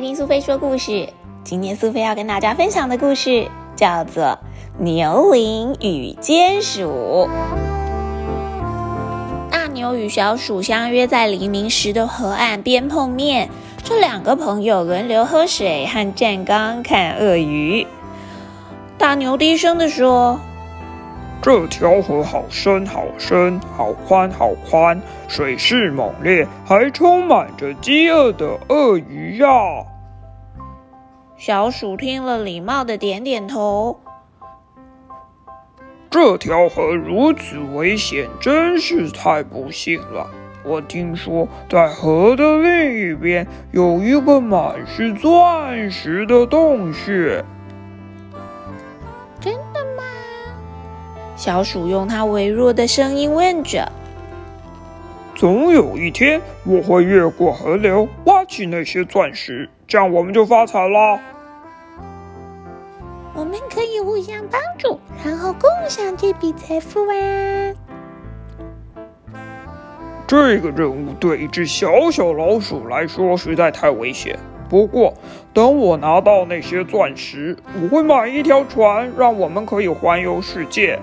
听苏菲说故事。今天苏菲要跟大家分享的故事叫做《牛羚与坚鼠》。大牛与小鼠相约在黎明时的河岸边碰面，这两个朋友轮流喝水和站岗看鳄鱼。大牛低声的说。这条河好深好深，好宽好宽，水势猛烈，还充满着饥饿的鳄鱼呀！小鼠听了，礼貌的点点头。这条河如此危险，真是太不幸了。我听说，在河的另一边有一个满是钻石的洞穴。真的吗？小鼠用它微弱的声音问着：“总有一天，我会越过河流，挖起那些钻石，这样我们就发财了。我们可以互相帮助，然后共享这笔财富啊！”这个任务对一只小小老鼠来说实在太危险。不过，等我拿到那些钻石，我会买一条船，让我们可以环游世界。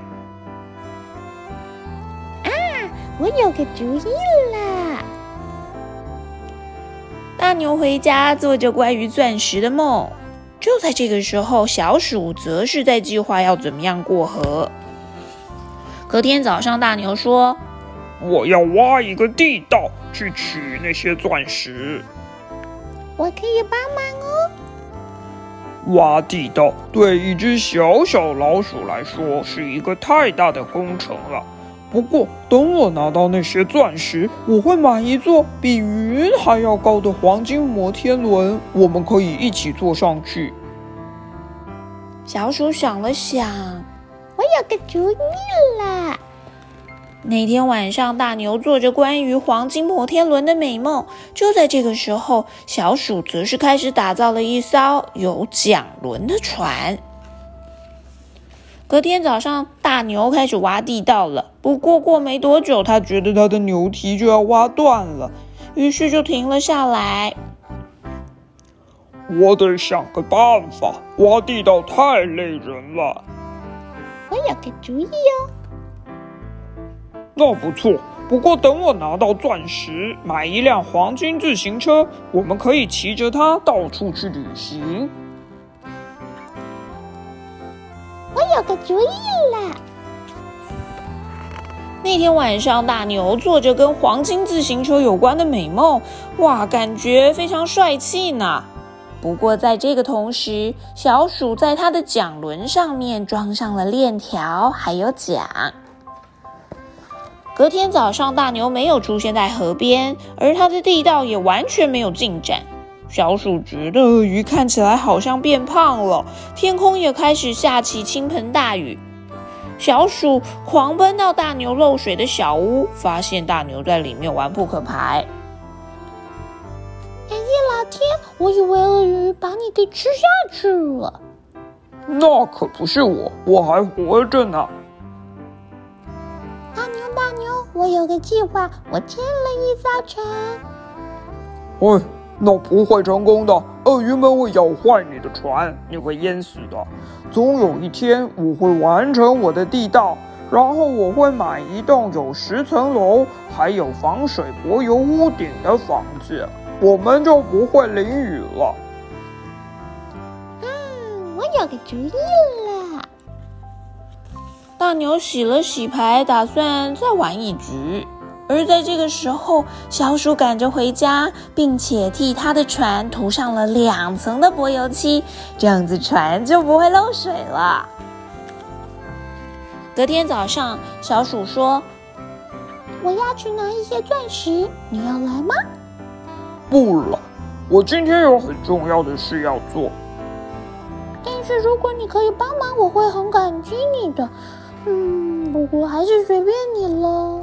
啊我有个主意啦！大牛回家做着关于钻石的梦。就在这个时候，小鼠则是在计划要怎么样过河。隔天早上，大牛说：“我要挖一个地道去取那些钻石。”我可以帮忙哦。挖地道对一只小小老鼠来说是一个太大的工程了。不过，等我拿到那些钻石，我会买一座比云还要高的黄金摩天轮，我们可以一起坐上去。小鼠想了想，我有个主意啦！那天晚上，大牛做着关于黄金摩天轮的美梦。就在这个时候，小鼠则是开始打造了一艘有桨轮的船。隔天早上，大牛开始挖地道了。不过过没多久，他觉得他的牛蹄就要挖断了，于是就停了下来。我得想个办法，挖地道太累人了。我有个主意哦。那不错，不过等我拿到钻石，买一辆黄金自行车，我们可以骑着它到处去旅行。我有个主意啦！那天晚上，大牛做着跟黄金自行车有关的美梦，哇，感觉非常帅气呢。不过，在这个同时，小鼠在它的桨轮上面装上了链条，还有桨。隔天早上，大牛没有出现在河边，而它的地道也完全没有进展。小鼠觉得鳄鱼看起来好像变胖了，天空也开始下起倾盆大雨。小鼠狂奔到大牛漏水的小屋，发现大牛在里面玩扑克牌。天，我以为鳄鱼把你给吃下去了。那可不是我，我还活着呢。大牛，大牛，我有个计划，我建了一艘船。喂。那不会成功的，鳄鱼们会咬坏你的船，你会淹死的。总有一天，我会完成我的地道，然后我会买一栋有十层楼、还有防水柏油屋顶的房子，我们就不会淋雨了。啊，我有个主意了。大牛洗了洗牌，打算再玩一局。而在这个时候，小鼠赶着回家，并且替他的船涂上了两层的薄油漆，这样子船就不会漏水了。隔天早上，小鼠说：“我要去拿一些钻石，你要来吗？”“不了，我今天有很重要的事要做。”“但是如果你可以帮忙，我会很感激你的。”“嗯，不过还是随便你了。”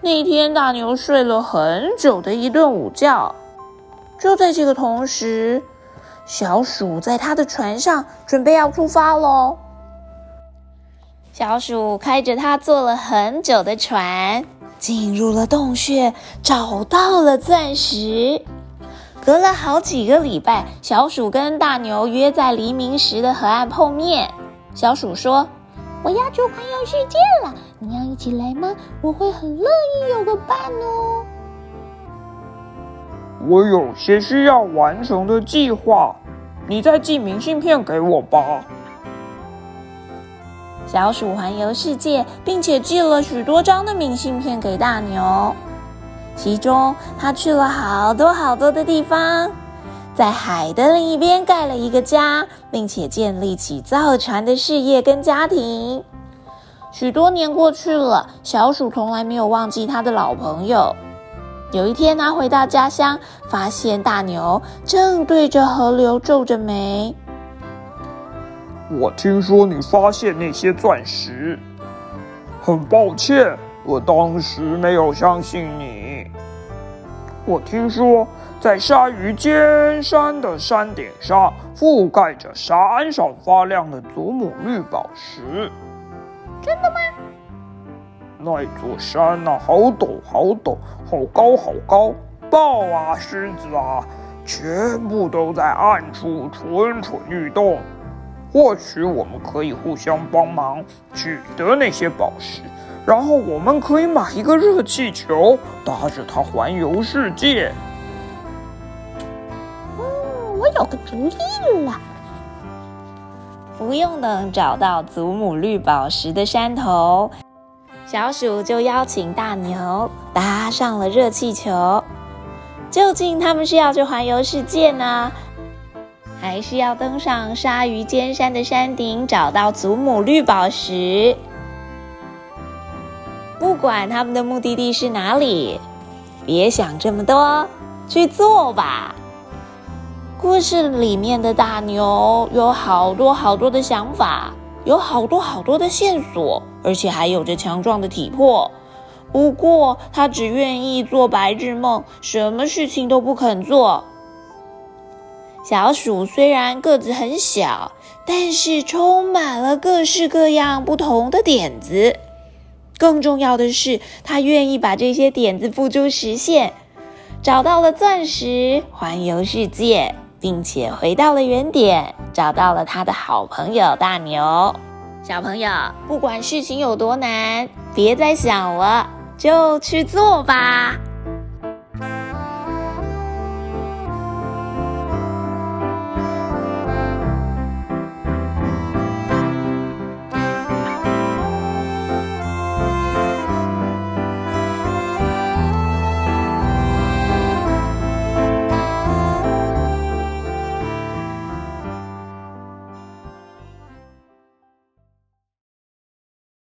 那天，大牛睡了很久的一顿午觉。就在这个同时，小鼠在他的船上准备要出发喽。小鼠开着他坐了很久的船，进入了洞穴，找到了钻石。隔了好几个礼拜，小鼠跟大牛约在黎明时的河岸碰面。小鼠说：“我要去环游世界了，你要一起来吗？我会很乐意有个伴哦。”我有些需要完成的计划，你再寄明信片给我吧。小鼠环游世界，并且寄了许多张的明信片给大牛。其中，他去了好多好多的地方，在海的另一边盖了一个家，并且建立起造船的事业跟家庭。许多年过去了，小鼠从来没有忘记他的老朋友。有一天，他回到家乡，发现大牛正对着河流皱着眉。我听说你发现那些钻石，很抱歉，我当时没有相信你。我听说在鲨鱼尖山的山顶上覆盖着闪闪发亮的祖母绿宝石，真的吗？那座山呐，好陡，好陡，好高，好高，豹啊，狮子啊，全部都在暗处蠢蠢欲动。或许我们可以互相帮忙取得那些宝石，然后我们可以买一个热气球，搭着它环游世界。嗯，我有个主意了。不用等找到祖母绿宝石的山头，小鼠就邀请大牛搭上了热气球。究竟他们是要去环游世界呢？还是要登上鲨鱼尖山的山顶，找到祖母绿宝石。不管他们的目的地是哪里，别想这么多，去做吧。故事里面的大牛有好多好多的想法，有好多好多的线索，而且还有着强壮的体魄。不过，他只愿意做白日梦，什么事情都不肯做。小鼠虽然个子很小，但是充满了各式各样不同的点子。更重要的是，它愿意把这些点子付诸实现，找到了钻石，环游世界，并且回到了原点，找到了他的好朋友大牛。小朋友，不管事情有多难，别再想了，就去做吧。